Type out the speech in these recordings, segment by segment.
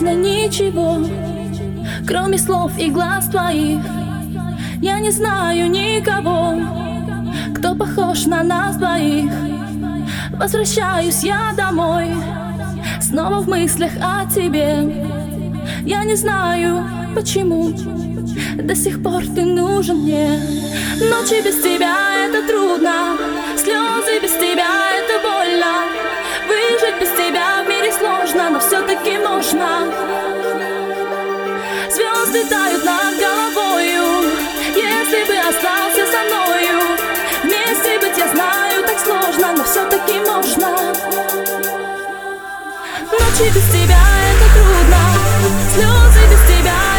нужно ничего, кроме слов и глаз твоих. Я не знаю никого, кто похож на нас двоих. Возвращаюсь я домой, снова в мыслях о тебе. Я не знаю, почему до сих пор ты нужен мне. Ночи без тебя это трудно, слезы без тебя это больно. Ночи без тебя это трудно. Слезы без тебя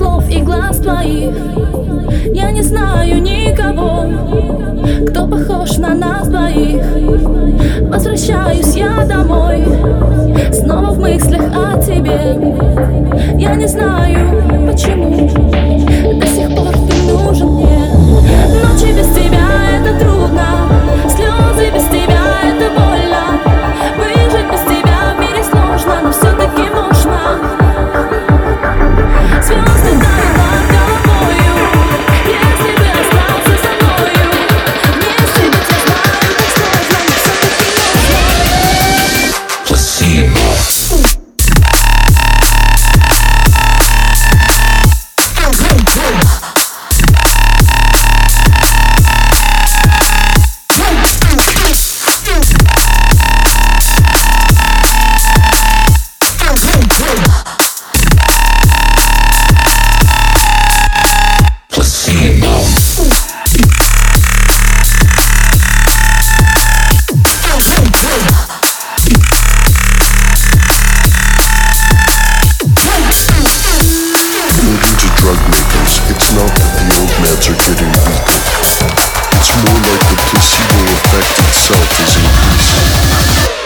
слов и глаз твоих. Я не знаю никого, кто похож на нас двоих. Возвращаюсь я домой, снова в мыслях о тебе. Я не знаю, почему до сих пор ты нужен мне. Ночи без тебя It's not the old meds are getting me it's more like the placebo effect itself is increasing.